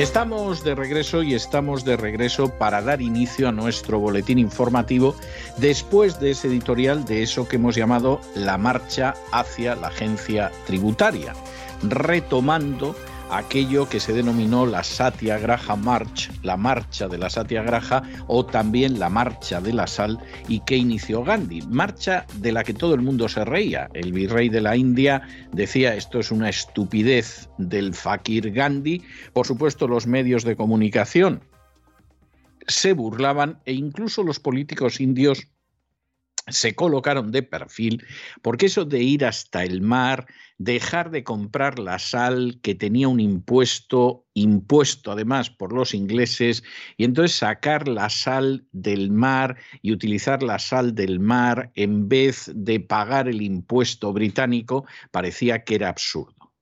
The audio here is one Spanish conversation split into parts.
Estamos de regreso y estamos de regreso para dar inicio a nuestro boletín informativo después de ese editorial de eso que hemos llamado la marcha hacia la agencia tributaria, retomando aquello que se denominó la Satyagraha March, la marcha de la Satyagraha o también la marcha de la sal y que inició Gandhi, marcha de la que todo el mundo se reía. El virrey de la India decía esto es una estupidez del fakir Gandhi, por supuesto los medios de comunicación se burlaban e incluso los políticos indios se colocaron de perfil, porque eso de ir hasta el mar, dejar de comprar la sal que tenía un impuesto, impuesto además por los ingleses, y entonces sacar la sal del mar y utilizar la sal del mar en vez de pagar el impuesto británico, parecía que era absurdo.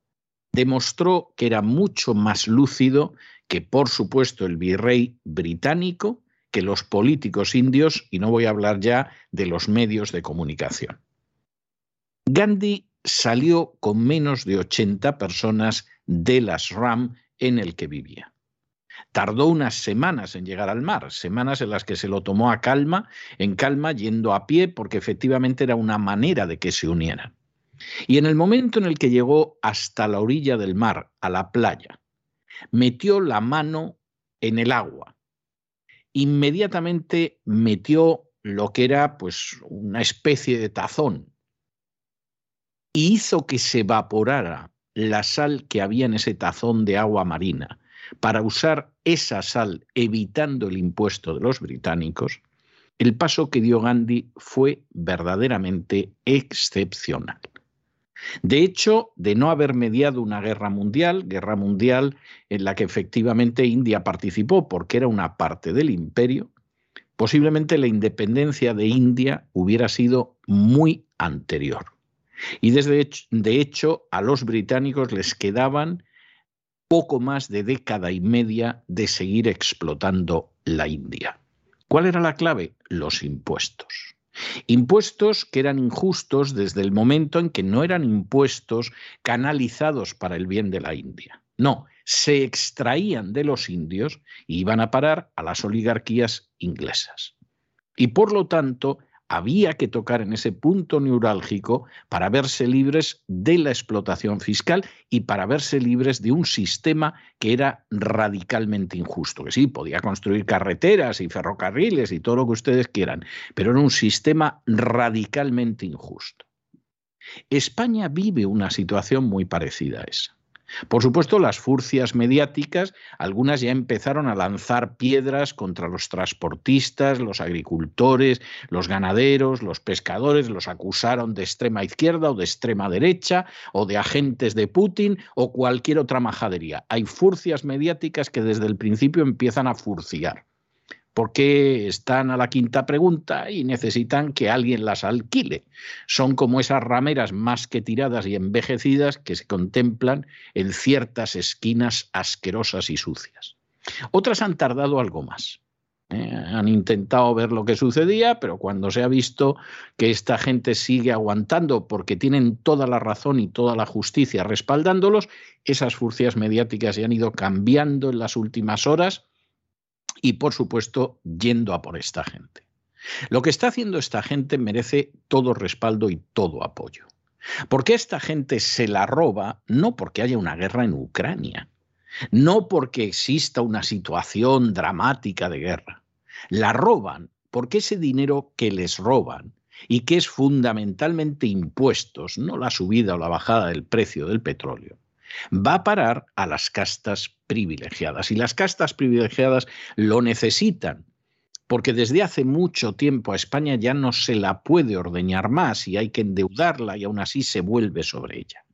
Demostró que era mucho más lúcido que, por supuesto, el virrey británico, que los políticos indios, y no voy a hablar ya de los medios de comunicación. Gandhi salió con menos de 80 personas de las RAM en el que vivía. Tardó unas semanas en llegar al mar, semanas en las que se lo tomó a calma, en calma, yendo a pie, porque efectivamente era una manera de que se unieran. Y en el momento en el que llegó hasta la orilla del mar, a la playa, metió la mano en el agua inmediatamente metió lo que era pues una especie de tazón y hizo que se evaporara la sal que había en ese tazón de agua marina para usar esa sal evitando el impuesto de los británicos, el paso que dio Gandhi fue verdaderamente excepcional. De hecho, de no haber mediado una guerra mundial, guerra mundial en la que efectivamente India participó porque era una parte del imperio, posiblemente la independencia de India hubiera sido muy anterior. Y desde de hecho a los británicos les quedaban poco más de década y media de seguir explotando la India. ¿Cuál era la clave? Los impuestos. Impuestos que eran injustos desde el momento en que no eran impuestos canalizados para el bien de la India. No, se extraían de los indios y iban a parar a las oligarquías inglesas. Y por lo tanto, había que tocar en ese punto neurálgico para verse libres de la explotación fiscal y para verse libres de un sistema que era radicalmente injusto. Que sí, podía construir carreteras y ferrocarriles y todo lo que ustedes quieran, pero era un sistema radicalmente injusto. España vive una situación muy parecida a esa. Por supuesto, las furcias mediáticas, algunas ya empezaron a lanzar piedras contra los transportistas, los agricultores, los ganaderos, los pescadores, los acusaron de extrema izquierda o de extrema derecha o de agentes de Putin o cualquier otra majadería. Hay furcias mediáticas que desde el principio empiezan a furciar porque están a la quinta pregunta y necesitan que alguien las alquile. Son como esas rameras más que tiradas y envejecidas que se contemplan en ciertas esquinas asquerosas y sucias. Otras han tardado algo más. ¿eh? han intentado ver lo que sucedía, pero cuando se ha visto que esta gente sigue aguantando porque tienen toda la razón y toda la justicia respaldándolos, esas furcias mediáticas se han ido cambiando en las últimas horas y, por supuesto, yendo a por esta gente. Lo que está haciendo esta gente merece todo respaldo y todo apoyo. Porque esta gente se la roba no porque haya una guerra en Ucrania, no porque exista una situación dramática de guerra. La roban porque ese dinero que les roban y que es fundamentalmente impuestos, no la subida o la bajada del precio del petróleo, va a parar a las castas privilegiadas. Y las castas privilegiadas lo necesitan, porque desde hace mucho tiempo a España ya no se la puede ordeñar más y hay que endeudarla y aún así se vuelve sobre ella.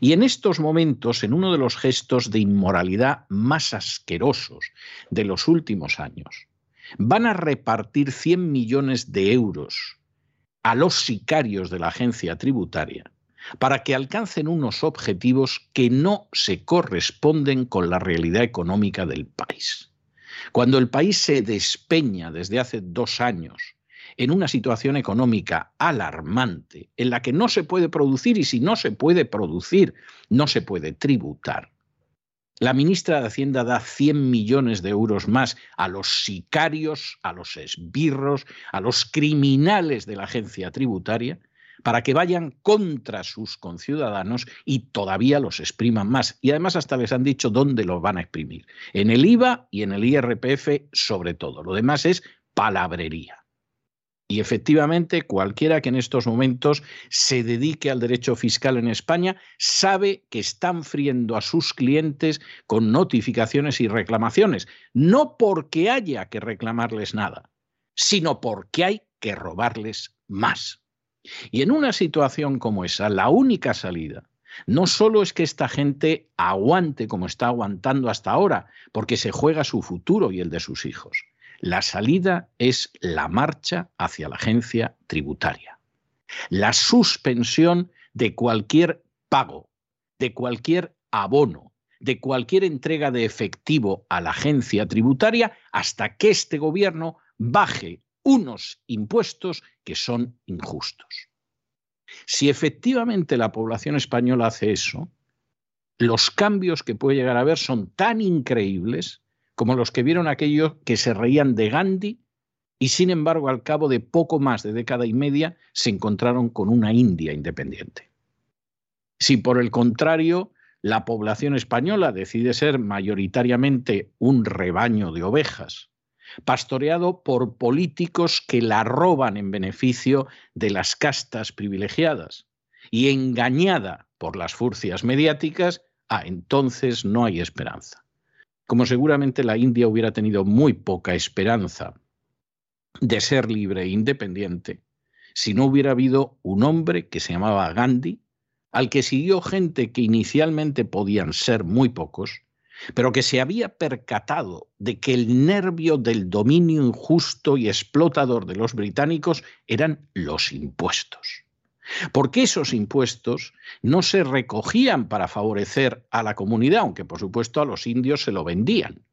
Y en estos momentos, en uno de los gestos de inmoralidad más asquerosos de los últimos años, van a repartir 100 millones de euros a los sicarios de la agencia tributaria para que alcancen unos objetivos que no se corresponden con la realidad económica del país. Cuando el país se despeña desde hace dos años en una situación económica alarmante, en la que no se puede producir y si no se puede producir, no se puede tributar, la ministra de Hacienda da 100 millones de euros más a los sicarios, a los esbirros, a los criminales de la agencia tributaria, para que vayan contra sus conciudadanos y todavía los expriman más. Y además hasta les han dicho dónde los van a exprimir. En el IVA y en el IRPF sobre todo. Lo demás es palabrería. Y efectivamente, cualquiera que en estos momentos se dedique al derecho fiscal en España sabe que están friendo a sus clientes con notificaciones y reclamaciones, no porque haya que reclamarles nada, sino porque hay que robarles más. Y en una situación como esa, la única salida no solo es que esta gente aguante como está aguantando hasta ahora, porque se juega su futuro y el de sus hijos. La salida es la marcha hacia la agencia tributaria. La suspensión de cualquier pago, de cualquier abono, de cualquier entrega de efectivo a la agencia tributaria hasta que este gobierno baje unos impuestos que son injustos. Si efectivamente la población española hace eso, los cambios que puede llegar a haber son tan increíbles como los que vieron aquellos que se reían de Gandhi y sin embargo al cabo de poco más de década y media se encontraron con una India independiente. Si por el contrario la población española decide ser mayoritariamente un rebaño de ovejas, pastoreado por políticos que la roban en beneficio de las castas privilegiadas y engañada por las furcias mediáticas, ah, entonces no hay esperanza. Como seguramente la India hubiera tenido muy poca esperanza de ser libre e independiente si no hubiera habido un hombre que se llamaba Gandhi, al que siguió gente que inicialmente podían ser muy pocos, pero que se había percatado de que el nervio del dominio injusto y explotador de los británicos eran los impuestos. Porque esos impuestos no se recogían para favorecer a la comunidad, aunque por supuesto a los indios se lo vendían,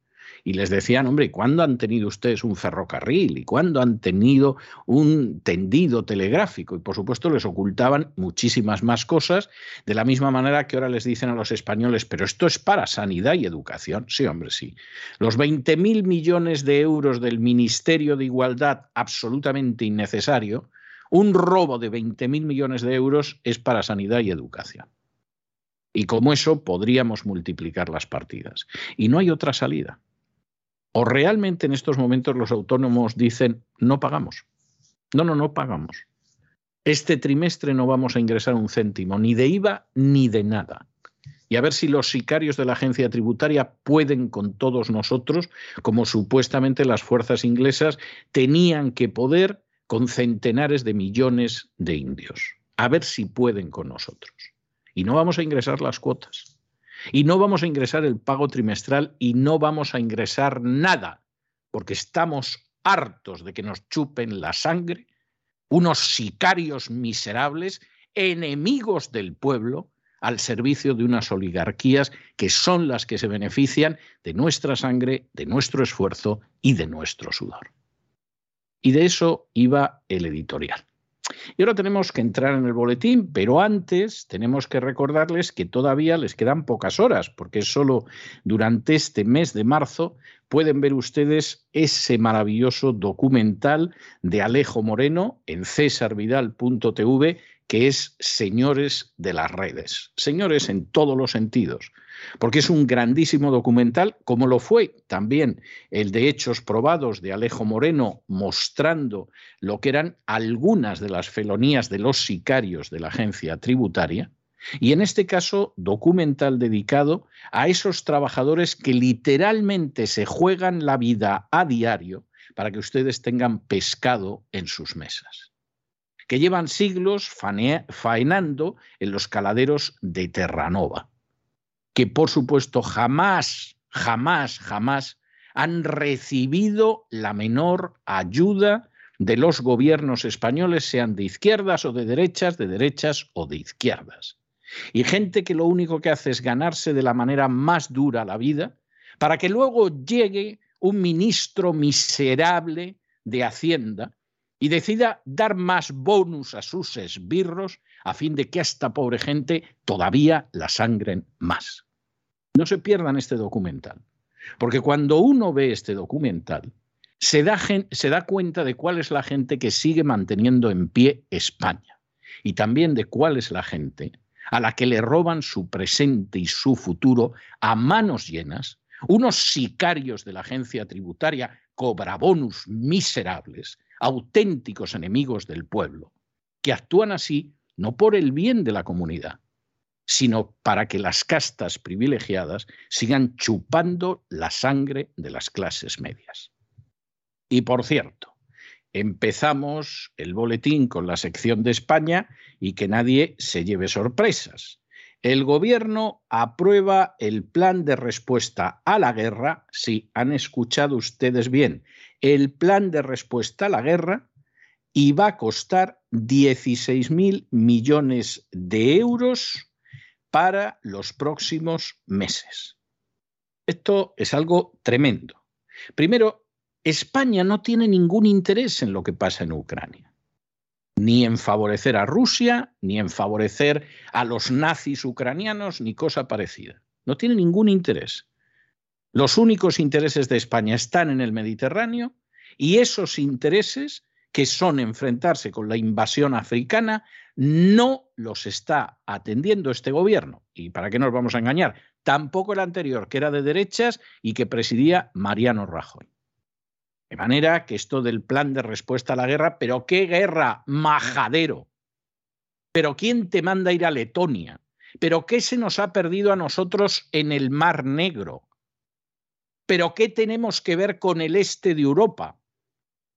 y les decían, hombre, ¿cuándo han tenido ustedes un ferrocarril? ¿Y cuándo han tenido un tendido telegráfico? Y por supuesto les ocultaban muchísimas más cosas, de la misma manera que ahora les dicen a los españoles, pero esto es para sanidad y educación. Sí, hombre, sí. Los 20.000 millones de euros del Ministerio de Igualdad, absolutamente innecesario, un robo de 20.000 millones de euros es para sanidad y educación. Y como eso podríamos multiplicar las partidas. Y no hay otra salida. ¿O realmente en estos momentos los autónomos dicen, no pagamos? No, no, no pagamos. Este trimestre no vamos a ingresar un céntimo, ni de IVA ni de nada. Y a ver si los sicarios de la agencia tributaria pueden con todos nosotros, como supuestamente las fuerzas inglesas tenían que poder con centenares de millones de indios. A ver si pueden con nosotros. Y no vamos a ingresar las cuotas. Y no vamos a ingresar el pago trimestral y no vamos a ingresar nada, porque estamos hartos de que nos chupen la sangre unos sicarios miserables, enemigos del pueblo, al servicio de unas oligarquías que son las que se benefician de nuestra sangre, de nuestro esfuerzo y de nuestro sudor. Y de eso iba el editorial. Y ahora tenemos que entrar en el boletín, pero antes tenemos que recordarles que todavía les quedan pocas horas, porque solo durante este mes de marzo pueden ver ustedes ese maravilloso documental de Alejo Moreno en cesarvidal.tv que es Señores de las Redes. Señores en todos los sentidos porque es un grandísimo documental, como lo fue también el de Hechos Probados de Alejo Moreno, mostrando lo que eran algunas de las felonías de los sicarios de la agencia tributaria, y en este caso documental dedicado a esos trabajadores que literalmente se juegan la vida a diario para que ustedes tengan pescado en sus mesas que llevan siglos faenando en los caladeros de Terranova que por supuesto jamás, jamás, jamás han recibido la menor ayuda de los gobiernos españoles, sean de izquierdas o de derechas, de derechas o de izquierdas. Y gente que lo único que hace es ganarse de la manera más dura la vida, para que luego llegue un ministro miserable de Hacienda y decida dar más bonus a sus esbirros a fin de que esta pobre gente todavía la sangren más. No se pierdan este documental, porque cuando uno ve este documental, se da, se da cuenta de cuál es la gente que sigue manteniendo en pie España y también de cuál es la gente a la que le roban su presente y su futuro a manos llenas, unos sicarios de la agencia tributaria cobrabonus miserables, auténticos enemigos del pueblo, que actúan así no por el bien de la comunidad, sino para que las castas privilegiadas sigan chupando la sangre de las clases medias. Y por cierto, empezamos el boletín con la sección de España y que nadie se lleve sorpresas. El gobierno aprueba el plan de respuesta a la guerra, si han escuchado ustedes bien, el plan de respuesta a la guerra y va a costar 16.000 millones de euros para los próximos meses. Esto es algo tremendo. Primero, España no tiene ningún interés en lo que pasa en Ucrania, ni en favorecer a Rusia, ni en favorecer a los nazis ucranianos, ni cosa parecida. No tiene ningún interés. Los únicos intereses de España están en el Mediterráneo y esos intereses que son enfrentarse con la invasión africana, no los está atendiendo este gobierno. ¿Y para qué nos vamos a engañar? Tampoco el anterior, que era de derechas y que presidía Mariano Rajoy. De manera que esto del plan de respuesta a la guerra, pero qué guerra, majadero. Pero ¿quién te manda a ir a Letonia? ¿Pero qué se nos ha perdido a nosotros en el Mar Negro? ¿Pero qué tenemos que ver con el este de Europa?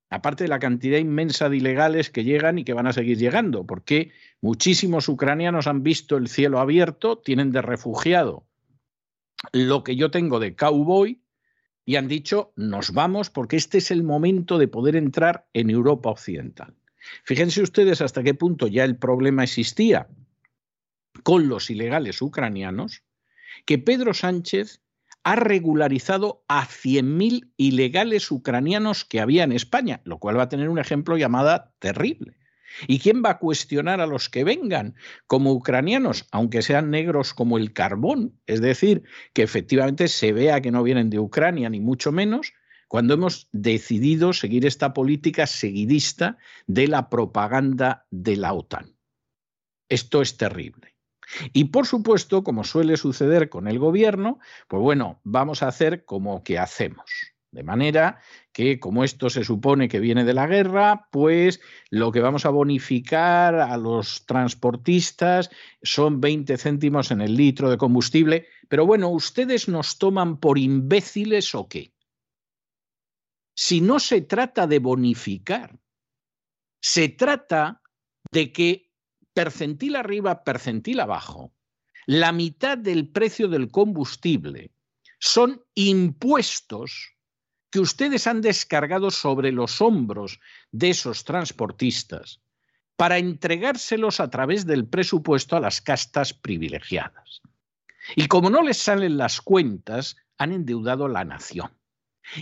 Aparte de la cantidad inmensa de ilegales que llegan y que van a seguir llegando, porque muchísimos ucranianos han visto el cielo abierto, tienen de refugiado lo que yo tengo de cowboy y han dicho, nos vamos porque este es el momento de poder entrar en Europa Occidental. Fíjense ustedes hasta qué punto ya el problema existía con los ilegales ucranianos, que Pedro Sánchez ha regularizado a 100.000 ilegales ucranianos que había en España, lo cual va a tener un ejemplo llamada terrible. ¿Y quién va a cuestionar a los que vengan como ucranianos, aunque sean negros como el carbón? Es decir, que efectivamente se vea que no vienen de Ucrania, ni mucho menos, cuando hemos decidido seguir esta política seguidista de la propaganda de la OTAN. Esto es terrible. Y por supuesto, como suele suceder con el gobierno, pues bueno, vamos a hacer como que hacemos. De manera que, como esto se supone que viene de la guerra, pues lo que vamos a bonificar a los transportistas son 20 céntimos en el litro de combustible. Pero bueno, ¿ustedes nos toman por imbéciles o qué? Si no se trata de bonificar, se trata de que percentil arriba, percentil abajo, la mitad del precio del combustible son impuestos que ustedes han descargado sobre los hombros de esos transportistas para entregárselos a través del presupuesto a las castas privilegiadas. Y como no les salen las cuentas, han endeudado la nación.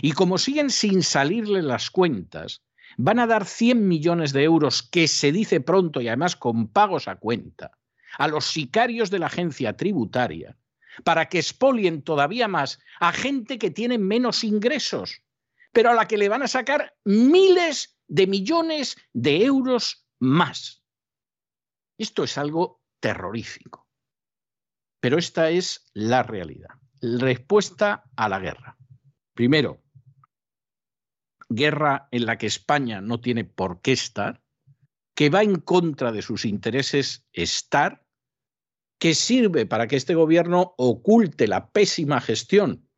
Y como siguen sin salirle las cuentas, van a dar 100 millones de euros, que se dice pronto y además con pagos a cuenta, a los sicarios de la agencia tributaria, para que expolien todavía más a gente que tiene menos ingresos, pero a la que le van a sacar miles de millones de euros más. Esto es algo terrorífico. Pero esta es la realidad. Respuesta a la guerra. Primero, guerra en la que España no tiene por qué estar, que va en contra de sus intereses estar, que sirve para que este gobierno oculte la pésima gestión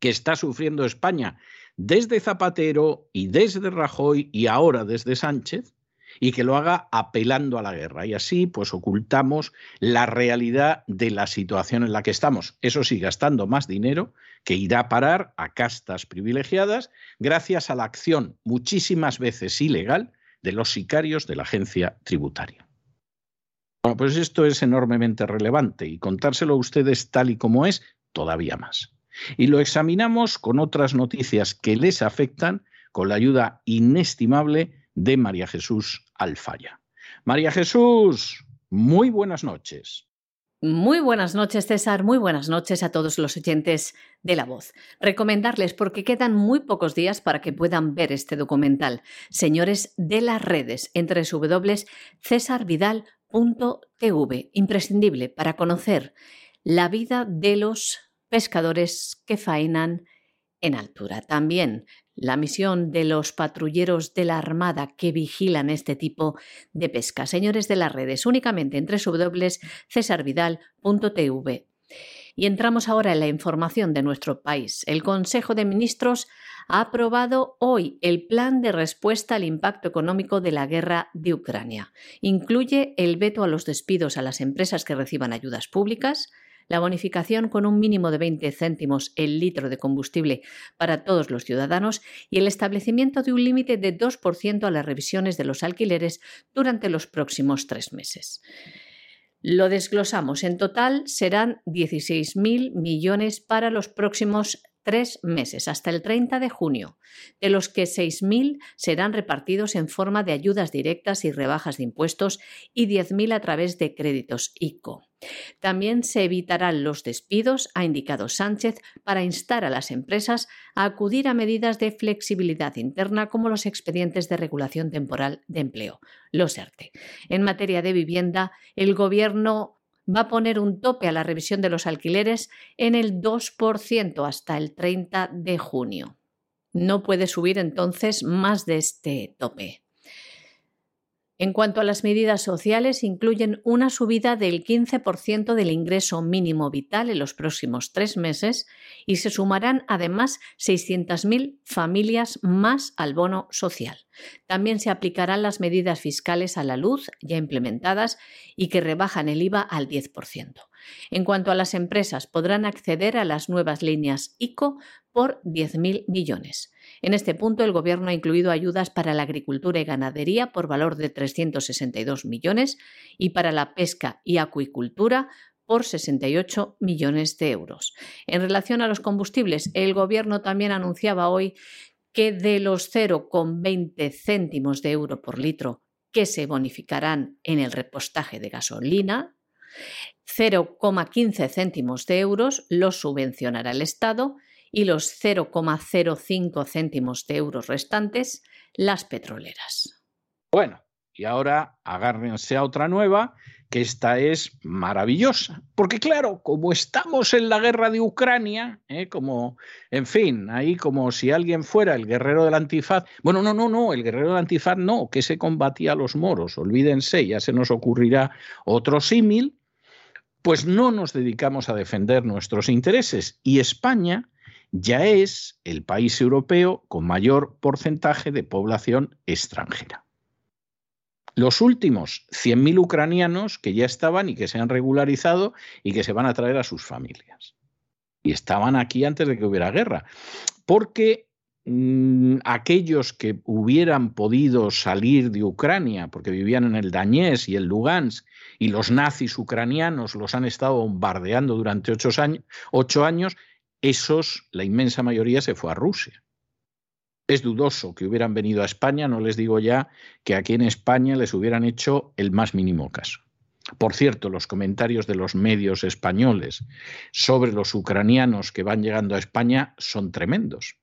que está sufriendo España desde Zapatero y desde Rajoy y ahora desde Sánchez, y que lo haga apelando a la guerra. Y así, pues ocultamos la realidad de la situación en la que estamos. Eso sí, gastando más dinero que irá a parar a castas privilegiadas gracias a la acción muchísimas veces ilegal de los sicarios de la agencia tributaria. Bueno, pues esto es enormemente relevante y contárselo a ustedes tal y como es, todavía más. Y lo examinamos con otras noticias que les afectan con la ayuda inestimable de María Jesús Alfaya. María Jesús, muy buenas noches. Muy buenas noches, César. Muy buenas noches a todos los oyentes de La Voz. Recomendarles, porque quedan muy pocos días para que puedan ver este documental, Señores de las Redes, entre www.cesarvidal.tv, imprescindible para conocer la vida de los pescadores que faenan en altura. También la misión de los patrulleros de la Armada que vigilan este tipo de pesca. Señores de las redes, únicamente en www.cesarvidal.tv. Y entramos ahora en la información de nuestro país. El Consejo de Ministros ha aprobado hoy el plan de respuesta al impacto económico de la guerra de Ucrania. Incluye el veto a los despidos a las empresas que reciban ayudas públicas, la bonificación con un mínimo de 20 céntimos el litro de combustible para todos los ciudadanos y el establecimiento de un límite de 2% a las revisiones de los alquileres durante los próximos tres meses. Lo desglosamos. En total serán 16.000 millones para los próximos tres meses, hasta el 30 de junio, de los que 6.000 serán repartidos en forma de ayudas directas y rebajas de impuestos y 10.000 a través de créditos ICO. También se evitarán los despidos, ha indicado Sánchez, para instar a las empresas a acudir a medidas de flexibilidad interna como los expedientes de regulación temporal de empleo, los ERTE. En materia de vivienda, el Gobierno va a poner un tope a la revisión de los alquileres en el 2% hasta el 30 de junio. No puede subir entonces más de este tope. En cuanto a las medidas sociales, incluyen una subida del 15% del ingreso mínimo vital en los próximos tres meses y se sumarán además 600.000 familias más al bono social. También se aplicarán las medidas fiscales a la luz ya implementadas y que rebajan el IVA al 10%. En cuanto a las empresas, podrán acceder a las nuevas líneas ICO por 10.000 millones. En este punto, el Gobierno ha incluido ayudas para la agricultura y ganadería por valor de 362 millones y para la pesca y acuicultura por 68 millones de euros. En relación a los combustibles, el Gobierno también anunciaba hoy que de los 0,20 céntimos de euro por litro que se bonificarán en el repostaje de gasolina, 0,15 céntimos de euros los subvencionará el Estado y los 0,05 céntimos de euros restantes las petroleras. Bueno, y ahora agárrense a otra nueva, que esta es maravillosa. Porque claro, como estamos en la guerra de Ucrania, ¿eh? como, en fin, ahí como si alguien fuera el guerrero del antifaz. Bueno, no, no, no, el guerrero del antifaz no, que se combatía a los moros, olvídense, ya se nos ocurrirá otro símil, pues no nos dedicamos a defender nuestros intereses. Y España ya es el país europeo con mayor porcentaje de población extranjera. Los últimos 100.000 ucranianos que ya estaban y que se han regularizado y que se van a traer a sus familias. Y estaban aquí antes de que hubiera guerra. Porque mm, aquellos que hubieran podido salir de Ucrania, porque vivían en el Dañés y el Lugansk, y los nazis ucranianos los han estado bombardeando durante ocho años, ocho años esos, la inmensa mayoría, se fue a Rusia. Es dudoso que hubieran venido a España, no les digo ya que aquí en España les hubieran hecho el más mínimo caso. Por cierto, los comentarios de los medios españoles sobre los ucranianos que van llegando a España son tremendos.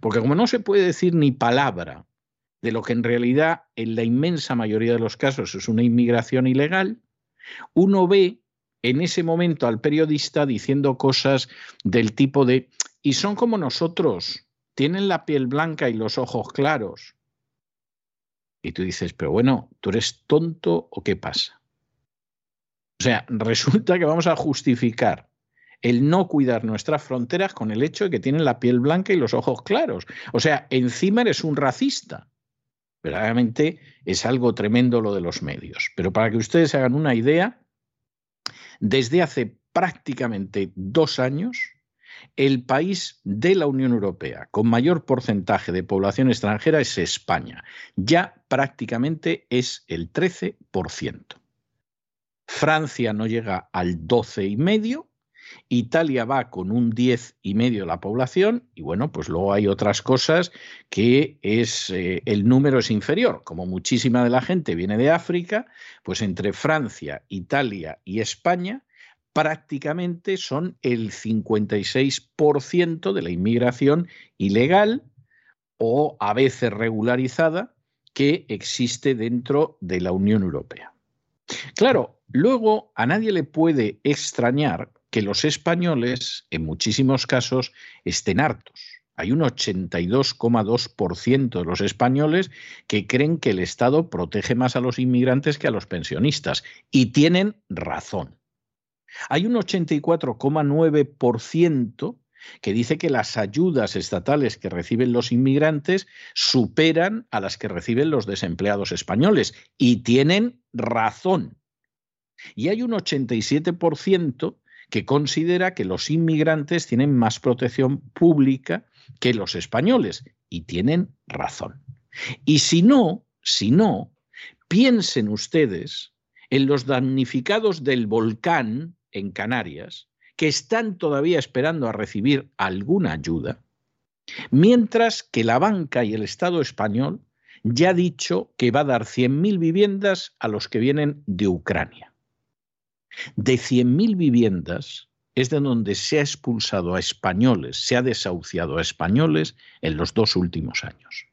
Porque como no se puede decir ni palabra de lo que en realidad en la inmensa mayoría de los casos es una inmigración ilegal, uno ve en ese momento al periodista diciendo cosas del tipo de, y son como nosotros, tienen la piel blanca y los ojos claros. Y tú dices, pero bueno, ¿tú eres tonto o qué pasa? O sea, resulta que vamos a justificar el no cuidar nuestras fronteras con el hecho de que tienen la piel blanca y los ojos claros. O sea, encima eres un racista. Verdaderamente es algo tremendo lo de los medios. Pero para que ustedes hagan una idea, desde hace prácticamente dos años, el país de la Unión Europea con mayor porcentaje de población extranjera es España. Ya prácticamente es el 13%. Francia no llega al 12,5%. Italia va con un 10,5% de la población y bueno, pues luego hay otras cosas que es eh, el número es inferior. Como muchísima de la gente viene de África, pues entre Francia, Italia y España prácticamente son el 56% de la inmigración ilegal o a veces regularizada que existe dentro de la Unión Europea. Claro, luego a nadie le puede extrañar que los españoles, en muchísimos casos, estén hartos. Hay un 82,2% de los españoles que creen que el Estado protege más a los inmigrantes que a los pensionistas. Y tienen razón. Hay un 84,9% que dice que las ayudas estatales que reciben los inmigrantes superan a las que reciben los desempleados españoles. Y tienen razón. Y hay un 87% que considera que los inmigrantes tienen más protección pública que los españoles. Y tienen razón. Y si no, si no, piensen ustedes en los damnificados del volcán en Canarias que están todavía esperando a recibir alguna ayuda, mientras que la banca y el Estado español ya ha dicho que va a dar 100.000 viviendas a los que vienen de Ucrania. De 100.000 viviendas es de donde se ha expulsado a españoles, se ha desahuciado a españoles en los dos últimos años.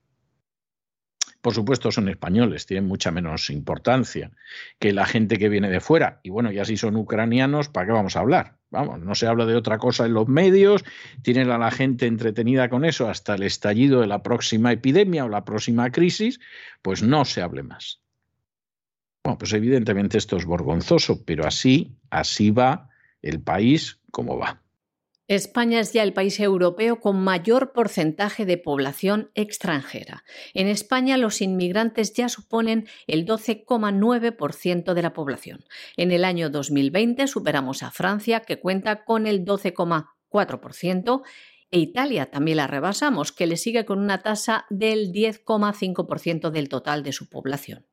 Por supuesto son españoles, tienen mucha menos importancia que la gente que viene de fuera. Y bueno, ya si son ucranianos, ¿para qué vamos a hablar? Vamos, no se habla de otra cosa en los medios, tienen a la gente entretenida con eso hasta el estallido de la próxima epidemia o la próxima crisis, pues no se hable más. Bueno, pues evidentemente esto es vergonzoso, pero así, así va el país como va. España es ya el país europeo con mayor porcentaje de población extranjera. En España los inmigrantes ya suponen el 12,9% de la población. En el año 2020 superamos a Francia, que cuenta con el 12,4%, e Italia también la rebasamos, que le sigue con una tasa del 10,5% del total de su población.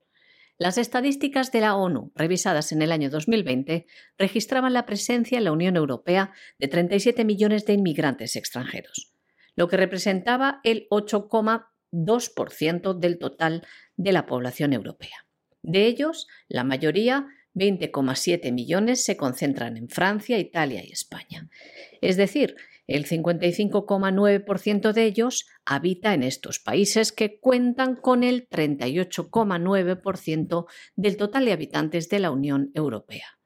Las estadísticas de la ONU, revisadas en el año 2020, registraban la presencia en la Unión Europea de 37 millones de inmigrantes extranjeros, lo que representaba el 8,2% del total de la población europea. De ellos, la mayoría, 20,7 millones, se concentran en Francia, Italia y España. Es decir, el 55,9% de ellos habita en estos países que cuentan con el 38,9% del total de habitantes de la Unión Europea.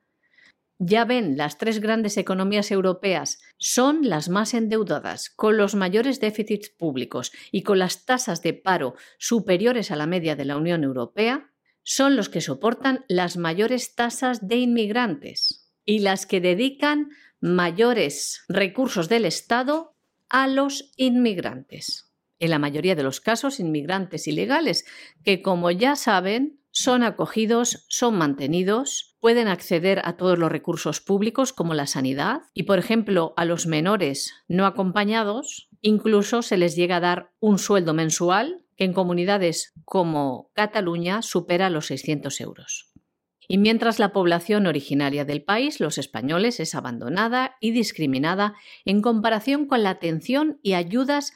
Ya ven, las tres grandes economías europeas son las más endeudadas, con los mayores déficits públicos y con las tasas de paro superiores a la media de la Unión Europea, son los que soportan las mayores tasas de inmigrantes y las que dedican mayores recursos del Estado a los inmigrantes. En la mayoría de los casos, inmigrantes ilegales, que como ya saben, son acogidos, son mantenidos, pueden acceder a todos los recursos públicos como la sanidad y, por ejemplo, a los menores no acompañados, incluso se les llega a dar un sueldo mensual que en comunidades como Cataluña supera los 600 euros. Y mientras la población originaria del país, los españoles, es abandonada y discriminada en comparación con la atención y ayudas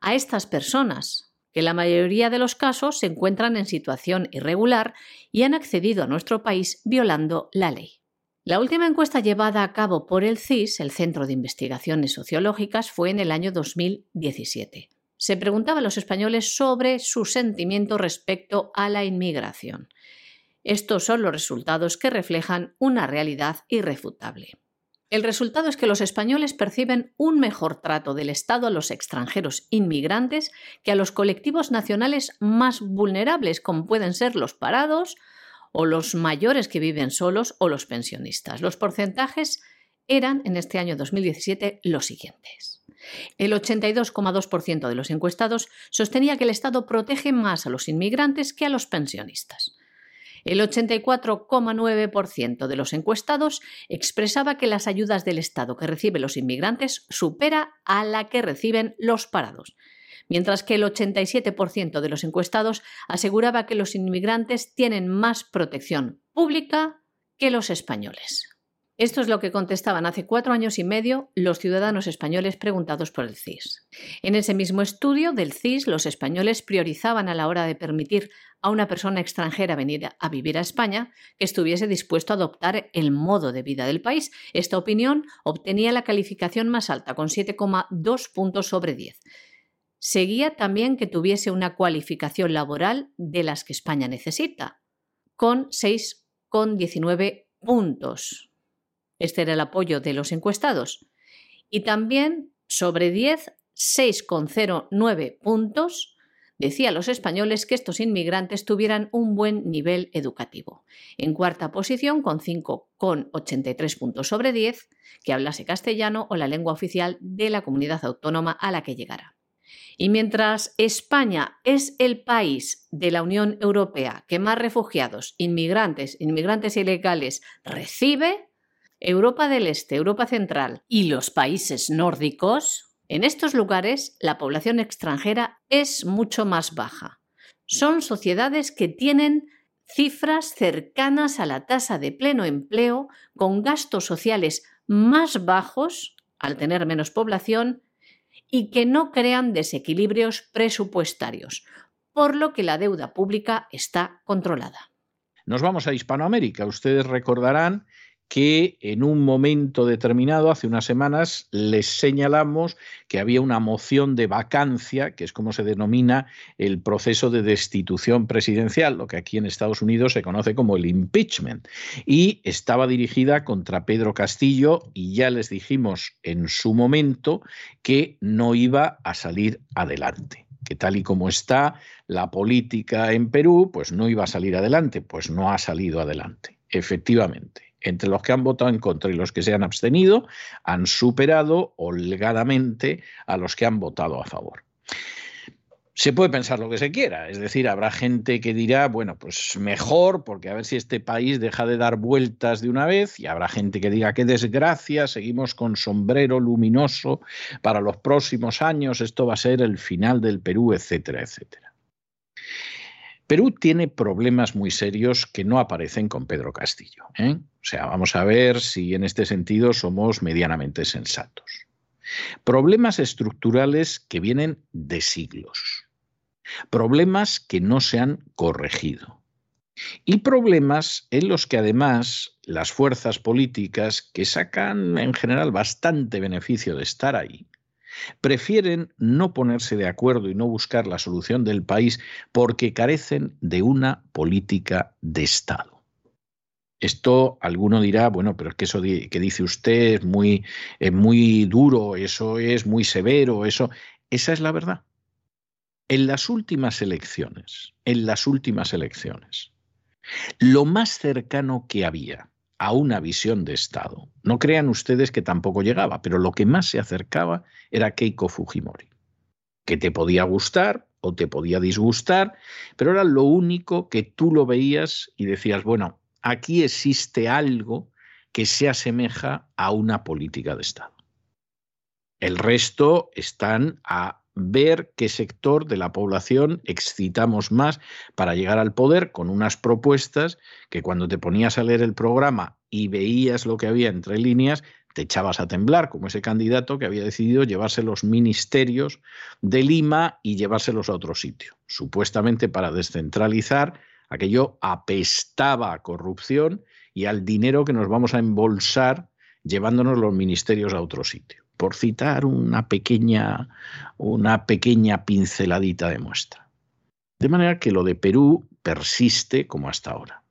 a estas personas, que la mayoría de los casos se encuentran en situación irregular y han accedido a nuestro país violando la ley. La última encuesta llevada a cabo por el CIS, el Centro de Investigaciones Sociológicas, fue en el año 2017. Se preguntaba a los españoles sobre su sentimiento respecto a la inmigración. Estos son los resultados que reflejan una realidad irrefutable. El resultado es que los españoles perciben un mejor trato del Estado a los extranjeros inmigrantes que a los colectivos nacionales más vulnerables, como pueden ser los parados o los mayores que viven solos o los pensionistas. Los porcentajes eran en este año 2017 los siguientes. El 82,2% de los encuestados sostenía que el Estado protege más a los inmigrantes que a los pensionistas. El 84,9% de los encuestados expresaba que las ayudas del Estado que reciben los inmigrantes supera a la que reciben los parados, mientras que el 87% de los encuestados aseguraba que los inmigrantes tienen más protección pública que los españoles. Esto es lo que contestaban hace cuatro años y medio los ciudadanos españoles preguntados por el CIS. En ese mismo estudio del CIS, los españoles priorizaban a la hora de permitir a una persona extranjera venir a vivir a España que estuviese dispuesto a adoptar el modo de vida del país. Esta opinión obtenía la calificación más alta, con 7,2 puntos sobre 10. Seguía también que tuviese una cualificación laboral de las que España necesita, con 6,19 puntos. Este era el apoyo de los encuestados. Y también sobre 10, 6,09 puntos decía los españoles que estos inmigrantes tuvieran un buen nivel educativo. En cuarta posición, con 5,83 puntos sobre 10, que hablase castellano o la lengua oficial de la comunidad autónoma a la que llegara. Y mientras España es el país de la Unión Europea que más refugiados, inmigrantes, inmigrantes ilegales recibe, Europa del Este, Europa Central y los países nórdicos, en estos lugares la población extranjera es mucho más baja. Son sociedades que tienen cifras cercanas a la tasa de pleno empleo, con gastos sociales más bajos, al tener menos población, y que no crean desequilibrios presupuestarios, por lo que la deuda pública está controlada. Nos vamos a Hispanoamérica. Ustedes recordarán que en un momento determinado, hace unas semanas, les señalamos que había una moción de vacancia, que es como se denomina el proceso de destitución presidencial, lo que aquí en Estados Unidos se conoce como el impeachment, y estaba dirigida contra Pedro Castillo y ya les dijimos en su momento que no iba a salir adelante que tal y como está la política en Perú, pues no iba a salir adelante, pues no ha salido adelante, efectivamente entre los que han votado en contra y los que se han abstenido, han superado holgadamente a los que han votado a favor. Se puede pensar lo que se quiera, es decir, habrá gente que dirá, bueno, pues mejor, porque a ver si este país deja de dar vueltas de una vez, y habrá gente que diga, qué desgracia, seguimos con sombrero luminoso para los próximos años, esto va a ser el final del Perú, etcétera, etcétera. Perú tiene problemas muy serios que no aparecen con Pedro Castillo. ¿eh? O sea, vamos a ver si en este sentido somos medianamente sensatos. Problemas estructurales que vienen de siglos. Problemas que no se han corregido. Y problemas en los que además las fuerzas políticas, que sacan en general bastante beneficio de estar ahí, Prefieren no ponerse de acuerdo y no buscar la solución del país porque carecen de una política de Estado. Esto alguno dirá, bueno, pero es que eso que dice usted es muy, es muy duro, eso es muy severo, eso. Esa es la verdad. En las últimas elecciones, en las últimas elecciones, lo más cercano que había a una visión de Estado. No crean ustedes que tampoco llegaba, pero lo que más se acercaba era Keiko Fujimori, que te podía gustar o te podía disgustar, pero era lo único que tú lo veías y decías, bueno, aquí existe algo que se asemeja a una política de Estado. El resto están a ver qué sector de la población excitamos más para llegar al poder con unas propuestas que cuando te ponías a leer el programa y veías lo que había entre líneas, te echabas a temblar, como ese candidato que había decidido llevarse los ministerios de Lima y llevárselos a otro sitio, supuestamente para descentralizar. Aquello apestaba a corrupción y al dinero que nos vamos a embolsar llevándonos los ministerios a otro sitio por citar una pequeña, una pequeña pinceladita de muestra. De manera que lo de Perú persiste como hasta ahora.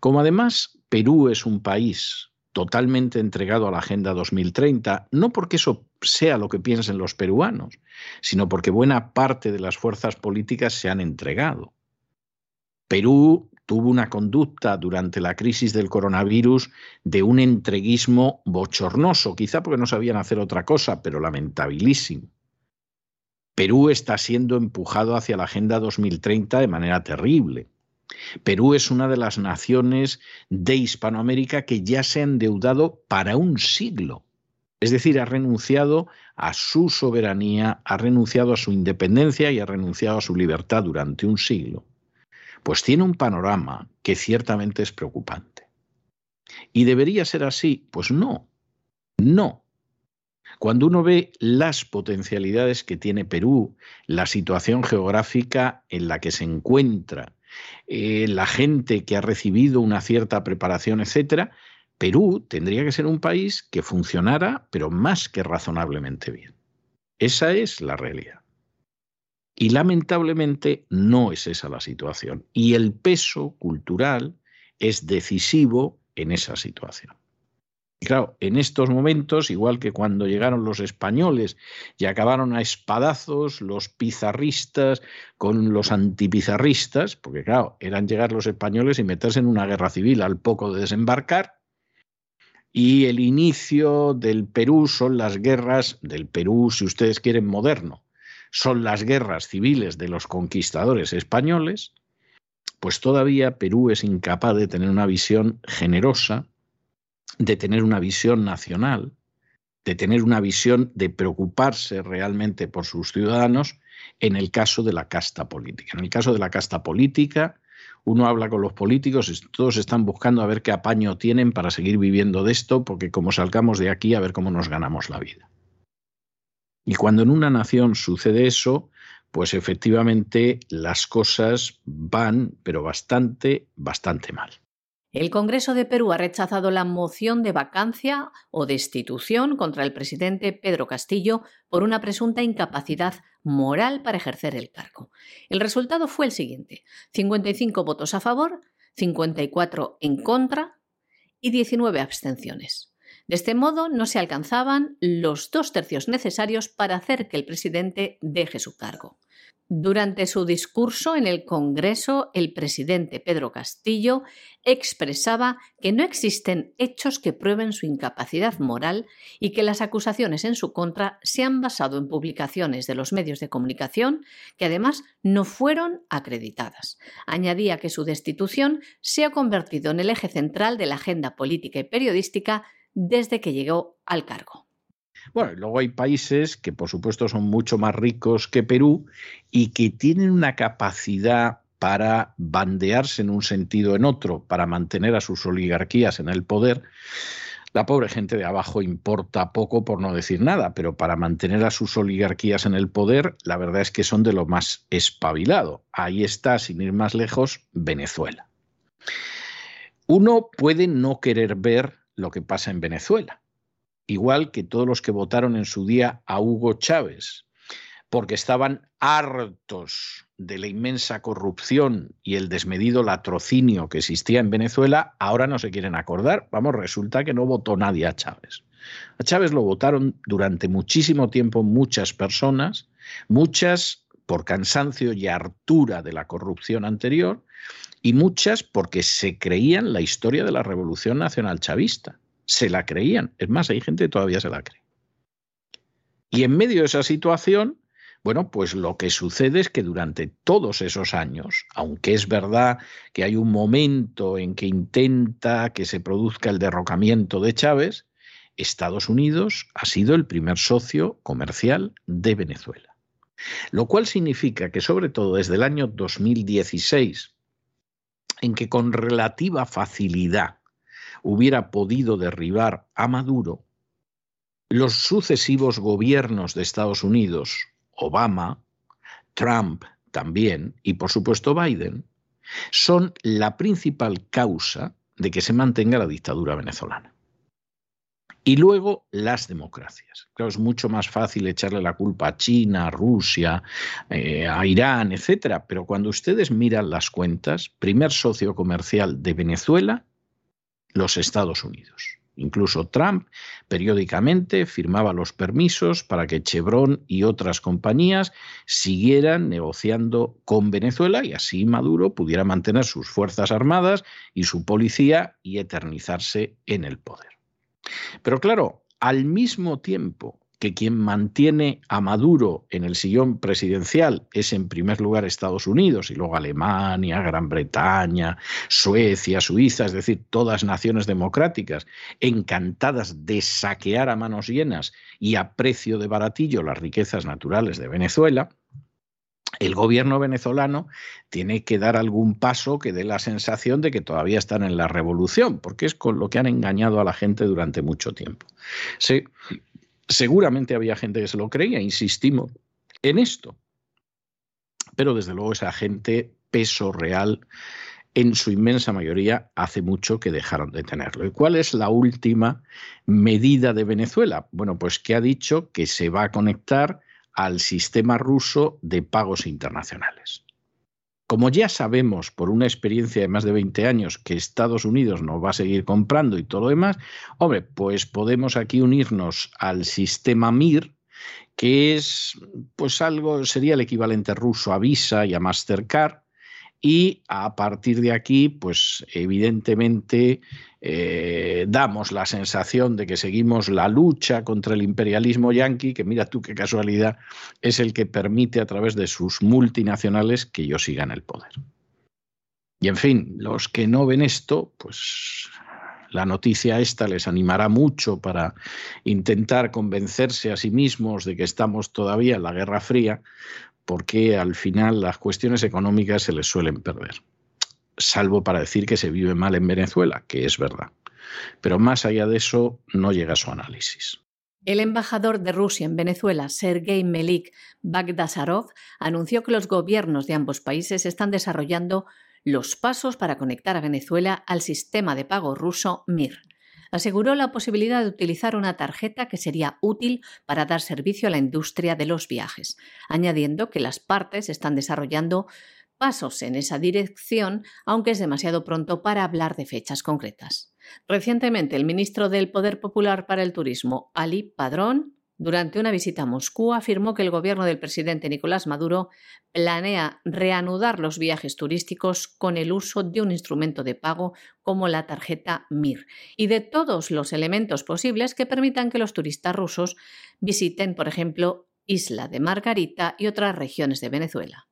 Como además Perú es un país totalmente entregado a la Agenda 2030, no porque eso sea lo que piensen los peruanos, sino porque buena parte de las fuerzas políticas se han entregado. Perú tuvo una conducta durante la crisis del coronavirus de un entreguismo bochornoso, quizá porque no sabían hacer otra cosa, pero lamentabilísimo. Perú está siendo empujado hacia la Agenda 2030 de manera terrible. Perú es una de las naciones de Hispanoamérica que ya se ha endeudado para un siglo. Es decir, ha renunciado a su soberanía, ha renunciado a su independencia y ha renunciado a su libertad durante un siglo pues tiene un panorama que ciertamente es preocupante. ¿Y debería ser así? Pues no, no. Cuando uno ve las potencialidades que tiene Perú, la situación geográfica en la que se encuentra, eh, la gente que ha recibido una cierta preparación, etcétera, Perú tendría que ser un país que funcionara, pero más que razonablemente bien. Esa es la realidad. Y lamentablemente no es esa la situación. Y el peso cultural es decisivo en esa situación. claro, en estos momentos, igual que cuando llegaron los españoles y acabaron a espadazos los pizarristas con los antipizarristas, porque claro, eran llegar los españoles y meterse en una guerra civil al poco de desembarcar, y el inicio del Perú son las guerras del Perú, si ustedes quieren, moderno, son las guerras civiles de los conquistadores españoles, pues todavía Perú es incapaz de tener una visión generosa, de tener una visión nacional, de tener una visión de preocuparse realmente por sus ciudadanos en el caso de la casta política. En el caso de la casta política, uno habla con los políticos y todos están buscando a ver qué apaño tienen para seguir viviendo de esto, porque como salgamos de aquí, a ver cómo nos ganamos la vida. Y cuando en una nación sucede eso, pues efectivamente las cosas van, pero bastante, bastante mal. El Congreso de Perú ha rechazado la moción de vacancia o destitución contra el presidente Pedro Castillo por una presunta incapacidad moral para ejercer el cargo. El resultado fue el siguiente: 55 votos a favor, 54 en contra y 19 abstenciones. De este modo, no se alcanzaban los dos tercios necesarios para hacer que el presidente deje su cargo. Durante su discurso en el Congreso, el presidente Pedro Castillo expresaba que no existen hechos que prueben su incapacidad moral y que las acusaciones en su contra se han basado en publicaciones de los medios de comunicación que además no fueron acreditadas. Añadía que su destitución se ha convertido en el eje central de la agenda política y periodística desde que llegó al cargo. Bueno, luego hay países que por supuesto son mucho más ricos que Perú y que tienen una capacidad para bandearse en un sentido o en otro, para mantener a sus oligarquías en el poder. La pobre gente de abajo importa poco por no decir nada, pero para mantener a sus oligarquías en el poder, la verdad es que son de lo más espabilado. Ahí está, sin ir más lejos, Venezuela. Uno puede no querer ver lo que pasa en Venezuela. Igual que todos los que votaron en su día a Hugo Chávez, porque estaban hartos de la inmensa corrupción y el desmedido latrocinio que existía en Venezuela, ahora no se quieren acordar. Vamos, resulta que no votó nadie a Chávez. A Chávez lo votaron durante muchísimo tiempo muchas personas, muchas por cansancio y hartura de la corrupción anterior, y muchas porque se creían la historia de la Revolución Nacional Chavista. Se la creían. Es más, hay gente que todavía se la cree. Y en medio de esa situación, bueno, pues lo que sucede es que durante todos esos años, aunque es verdad que hay un momento en que intenta que se produzca el derrocamiento de Chávez, Estados Unidos ha sido el primer socio comercial de Venezuela. Lo cual significa que sobre todo desde el año 2016, en que con relativa facilidad hubiera podido derribar a Maduro, los sucesivos gobiernos de Estados Unidos, Obama, Trump también, y por supuesto Biden, son la principal causa de que se mantenga la dictadura venezolana. Y luego las democracias. Claro, es mucho más fácil echarle la culpa a China, a Rusia, eh, a Irán, etcétera. Pero cuando ustedes miran las cuentas, primer socio comercial de Venezuela, los Estados Unidos. Incluso Trump periódicamente firmaba los permisos para que Chevron y otras compañías siguieran negociando con Venezuela y así Maduro pudiera mantener sus fuerzas armadas y su policía y eternizarse en el poder. Pero claro, al mismo tiempo que quien mantiene a Maduro en el sillón presidencial es en primer lugar Estados Unidos y luego Alemania, Gran Bretaña, Suecia, Suiza, es decir, todas naciones democráticas encantadas de saquear a manos llenas y a precio de baratillo las riquezas naturales de Venezuela, el gobierno venezolano tiene que dar algún paso que dé la sensación de que todavía están en la revolución, porque es con lo que han engañado a la gente durante mucho tiempo. Sí, Seguramente había gente que se lo creía, insistimos en esto. Pero desde luego esa gente, peso real, en su inmensa mayoría, hace mucho que dejaron de tenerlo. ¿Y cuál es la última medida de Venezuela? Bueno, pues que ha dicho que se va a conectar al sistema ruso de pagos internacionales. Como ya sabemos por una experiencia de más de 20 años que Estados Unidos nos va a seguir comprando y todo lo demás, hombre, pues podemos aquí unirnos al sistema MIR, que es pues algo, sería el equivalente ruso a Visa y a Mastercard, y a partir de aquí, pues evidentemente eh, damos la sensación de que seguimos la lucha contra el imperialismo yanqui, que mira tú qué casualidad, es el que permite a través de sus multinacionales que ellos sigan el poder. Y en fin, los que no ven esto, pues la noticia esta les animará mucho para intentar convencerse a sí mismos de que estamos todavía en la Guerra Fría, porque al final las cuestiones económicas se les suelen perder, salvo para decir que se vive mal en Venezuela, que es verdad. Pero más allá de eso, no llega a su análisis. El embajador de Rusia en Venezuela, Sergei Melik Bagdasarov, anunció que los gobiernos de ambos países están desarrollando los pasos para conectar a Venezuela al sistema de pago ruso MIR aseguró la posibilidad de utilizar una tarjeta que sería útil para dar servicio a la industria de los viajes, añadiendo que las partes están desarrollando pasos en esa dirección, aunque es demasiado pronto para hablar de fechas concretas. Recientemente, el ministro del Poder Popular para el Turismo, Ali Padrón, durante una visita a Moscú, afirmó que el gobierno del presidente Nicolás Maduro planea reanudar los viajes turísticos con el uso de un instrumento de pago como la tarjeta MIR y de todos los elementos posibles que permitan que los turistas rusos visiten, por ejemplo, Isla de Margarita y otras regiones de Venezuela.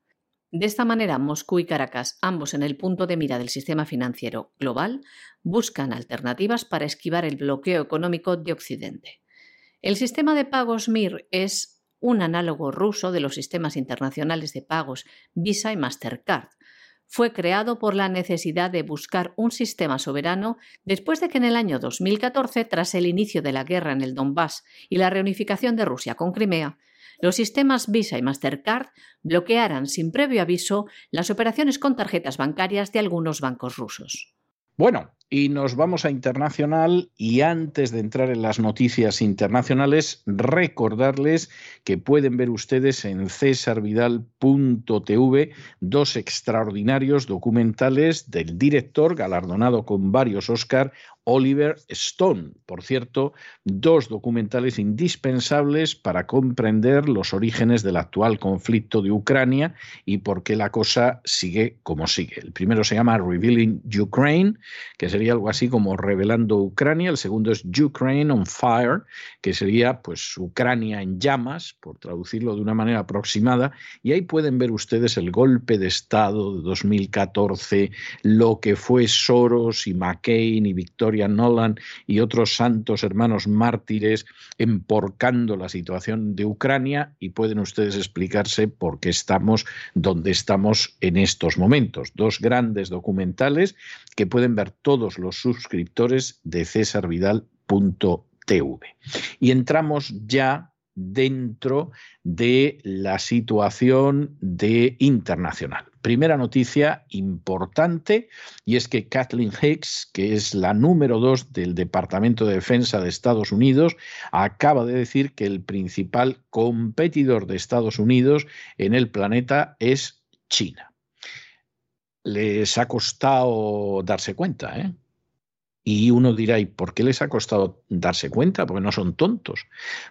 De esta manera, Moscú y Caracas, ambos en el punto de mira del sistema financiero global, buscan alternativas para esquivar el bloqueo económico de Occidente. El sistema de pagos MIR es un análogo ruso de los sistemas internacionales de pagos Visa y Mastercard. Fue creado por la necesidad de buscar un sistema soberano después de que en el año 2014, tras el inicio de la guerra en el Donbass y la reunificación de Rusia con Crimea, los sistemas Visa y Mastercard bloquearan sin previo aviso las operaciones con tarjetas bancarias de algunos bancos rusos. Bueno, y nos vamos a internacional y antes de entrar en las noticias internacionales, recordarles que pueden ver ustedes en cesarvidal.tv dos extraordinarios documentales del director galardonado con varios Oscar, Oliver Stone. Por cierto, dos documentales indispensables para comprender los orígenes del actual conflicto de Ucrania y por qué la cosa sigue como sigue. El primero se llama Revealing Ukraine, que sería algo así como Revelando Ucrania. El segundo es Ukraine on Fire, que sería pues Ucrania en llamas, por traducirlo de una manera aproximada. Y ahí pueden ver ustedes el golpe de Estado de 2014, lo que fue Soros y McCain y Victoria Nolan y otros santos hermanos mártires emporcando la situación de Ucrania y pueden ustedes explicarse por qué estamos donde estamos en estos momentos. Dos grandes documentales que pueden ver todos los suscriptores de cesarvidal.tv. Y entramos ya dentro de la situación de internacional. Primera noticia importante y es que Kathleen Hicks, que es la número dos del Departamento de Defensa de Estados Unidos, acaba de decir que el principal competidor de Estados Unidos en el planeta es China. Les ha costado darse cuenta, ¿eh? Y uno dirá, ¿y por qué les ha costado darse cuenta? Porque no son tontos.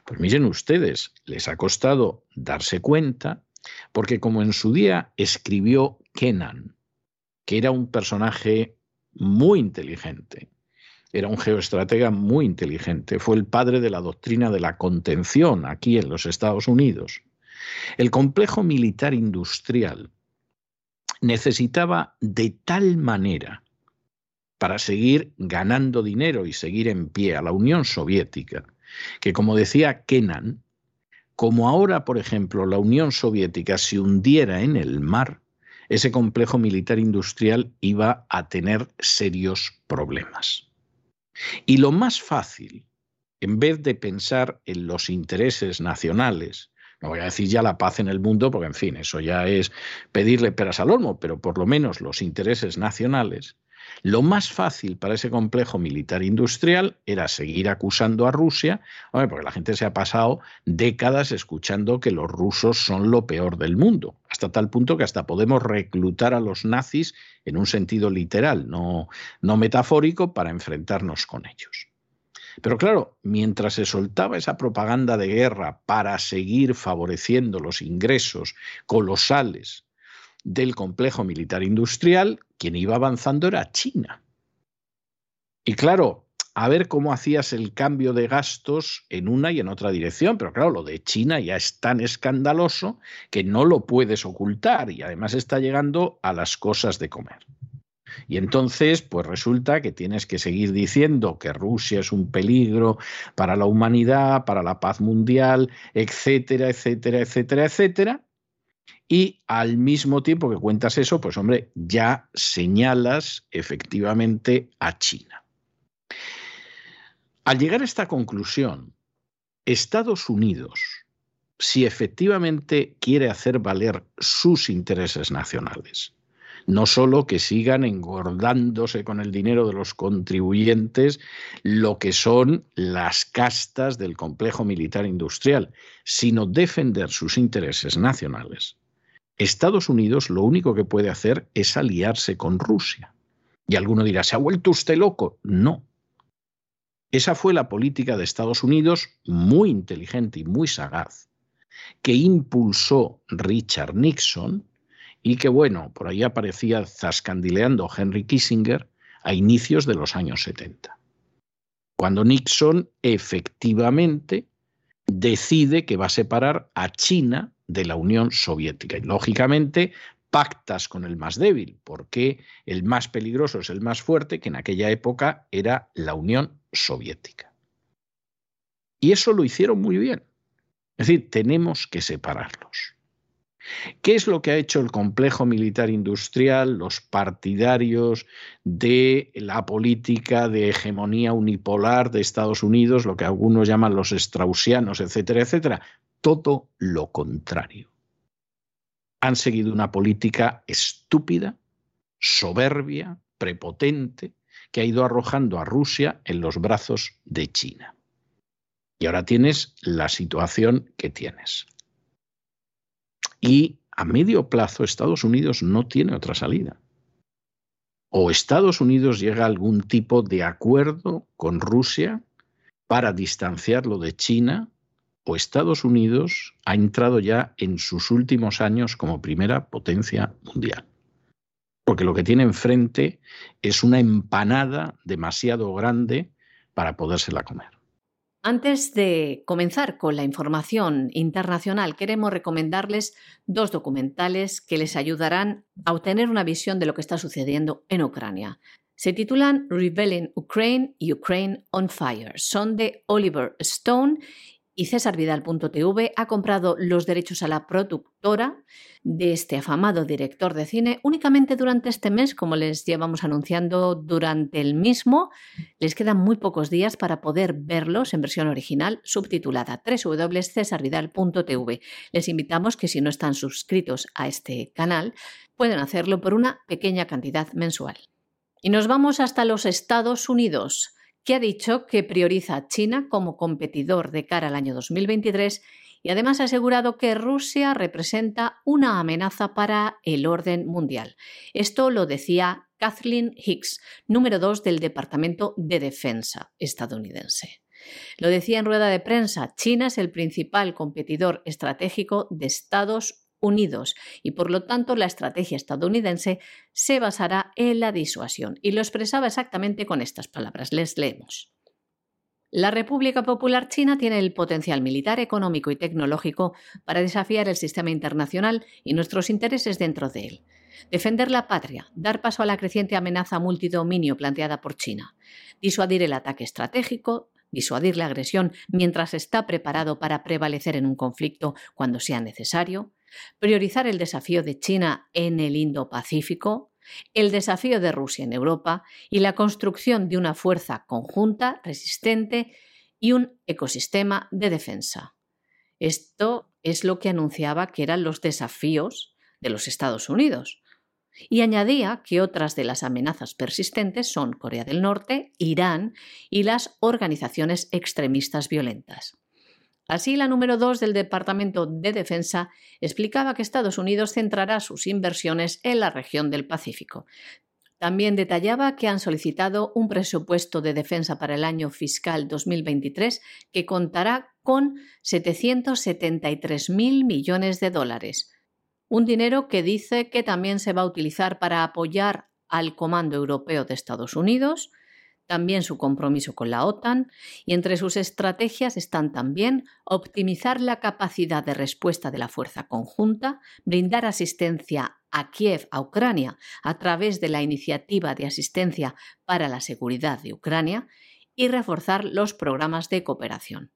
Pues miren ustedes, les ha costado darse cuenta porque como en su día escribió Kenan, que era un personaje muy inteligente, era un geoestratega muy inteligente, fue el padre de la doctrina de la contención aquí en los Estados Unidos. El complejo militar industrial necesitaba de tal manera para seguir ganando dinero y seguir en pie a la Unión Soviética, que como decía Kenan, como ahora, por ejemplo, la Unión Soviética se hundiera en el mar, ese complejo militar industrial iba a tener serios problemas. Y lo más fácil, en vez de pensar en los intereses nacionales, no voy a decir ya la paz en el mundo, porque en fin, eso ya es pedirle peras al olmo, pero por lo menos los intereses nacionales, lo más fácil para ese complejo militar industrial era seguir acusando a Rusia, porque la gente se ha pasado décadas escuchando que los rusos son lo peor del mundo, hasta tal punto que hasta podemos reclutar a los nazis en un sentido literal, no, no metafórico, para enfrentarnos con ellos. Pero claro, mientras se soltaba esa propaganda de guerra para seguir favoreciendo los ingresos colosales del complejo militar industrial, quien iba avanzando era China. Y claro, a ver cómo hacías el cambio de gastos en una y en otra dirección, pero claro, lo de China ya es tan escandaloso que no lo puedes ocultar y además está llegando a las cosas de comer. Y entonces, pues resulta que tienes que seguir diciendo que Rusia es un peligro para la humanidad, para la paz mundial, etcétera, etcétera, etcétera, etcétera y al mismo tiempo que cuentas eso, pues hombre, ya señalas efectivamente a China. Al llegar a esta conclusión, Estados Unidos, si efectivamente quiere hacer valer sus intereses nacionales, no solo que sigan engordándose con el dinero de los contribuyentes lo que son las castas del complejo militar industrial, sino defender sus intereses nacionales, Estados Unidos lo único que puede hacer es aliarse con Rusia. Y alguno dirá, ¿se ha vuelto usted loco? No. Esa fue la política de Estados Unidos muy inteligente y muy sagaz, que impulsó Richard Nixon y que, bueno, por ahí aparecía zascandileando Henry Kissinger a inicios de los años 70. Cuando Nixon efectivamente decide que va a separar a China de la Unión Soviética. Y lógicamente pactas con el más débil, porque el más peligroso es el más fuerte, que en aquella época era la Unión Soviética. Y eso lo hicieron muy bien. Es decir, tenemos que separarlos. ¿Qué es lo que ha hecho el complejo militar industrial, los partidarios de la política de hegemonía unipolar de Estados Unidos, lo que algunos llaman los straussianos, etcétera, etcétera? todo lo contrario. Han seguido una política estúpida, soberbia, prepotente, que ha ido arrojando a Rusia en los brazos de China. Y ahora tienes la situación que tienes. Y a medio plazo Estados Unidos no tiene otra salida. O Estados Unidos llega a algún tipo de acuerdo con Rusia para distanciarlo de China o Estados Unidos ha entrado ya en sus últimos años como primera potencia mundial. Porque lo que tiene enfrente es una empanada demasiado grande para podérsela comer. Antes de comenzar con la información internacional, queremos recomendarles dos documentales que les ayudarán a obtener una visión de lo que está sucediendo en Ucrania. Se titulan Rebelling Ukraine y Ukraine on Fire. Son de Oliver Stone y Césarvidal.tv ha comprado los derechos a la productora de este afamado director de cine únicamente durante este mes, como les llevamos anunciando durante el mismo. Les quedan muy pocos días para poder verlos en versión original subtitulada www.cesarvidal.tv. Les invitamos que si no están suscritos a este canal, pueden hacerlo por una pequeña cantidad mensual. Y nos vamos hasta los Estados Unidos que ha dicho que prioriza a China como competidor de cara al año 2023 y además ha asegurado que Rusia representa una amenaza para el orden mundial. Esto lo decía Kathleen Hicks, número 2 del Departamento de Defensa estadounidense. Lo decía en rueda de prensa, China es el principal competidor estratégico de Estados Unidos y por lo tanto la estrategia estadounidense se basará en la disuasión. Y lo expresaba exactamente con estas palabras. Les leemos. La República Popular China tiene el potencial militar, económico y tecnológico para desafiar el sistema internacional y nuestros intereses dentro de él. Defender la patria, dar paso a la creciente amenaza multidominio planteada por China, disuadir el ataque estratégico, disuadir la agresión mientras está preparado para prevalecer en un conflicto cuando sea necesario, priorizar el desafío de China en el Indo-Pacífico, el desafío de Rusia en Europa y la construcción de una fuerza conjunta, resistente y un ecosistema de defensa. Esto es lo que anunciaba que eran los desafíos de los Estados Unidos. Y añadía que otras de las amenazas persistentes son Corea del Norte, Irán y las organizaciones extremistas violentas. Así, la número 2 del Departamento de Defensa explicaba que Estados Unidos centrará sus inversiones en la región del Pacífico. También detallaba que han solicitado un presupuesto de defensa para el año fiscal 2023 que contará con 773.000 millones de dólares. Un dinero que dice que también se va a utilizar para apoyar al Comando Europeo de Estados Unidos, también su compromiso con la OTAN y entre sus estrategias están también optimizar la capacidad de respuesta de la fuerza conjunta, brindar asistencia a Kiev, a Ucrania, a través de la Iniciativa de Asistencia para la Seguridad de Ucrania y reforzar los programas de cooperación.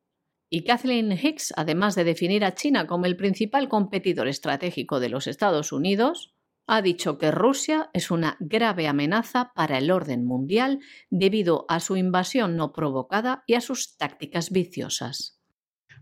Y Kathleen Hicks, además de definir a China como el principal competidor estratégico de los Estados Unidos, ha dicho que Rusia es una grave amenaza para el orden mundial debido a su invasión no provocada y a sus tácticas viciosas.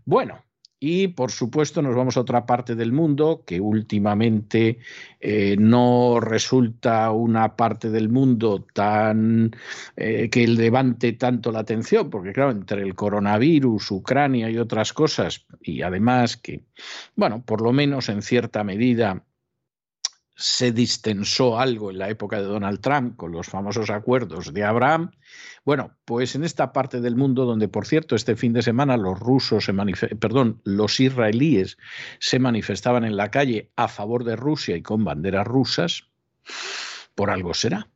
Bueno, y por supuesto nos vamos a otra parte del mundo que últimamente eh, no resulta una parte del mundo tan eh, que levante tanto la atención, porque claro, entre el coronavirus, Ucrania y otras cosas, y además que, bueno, por lo menos en cierta medida se distensó algo en la época de Donald Trump con los famosos acuerdos de Abraham. Bueno, pues en esta parte del mundo donde, por cierto, este fin de semana los rusos se perdón, los israelíes se manifestaban en la calle a favor de Rusia y con banderas rusas, por algo será.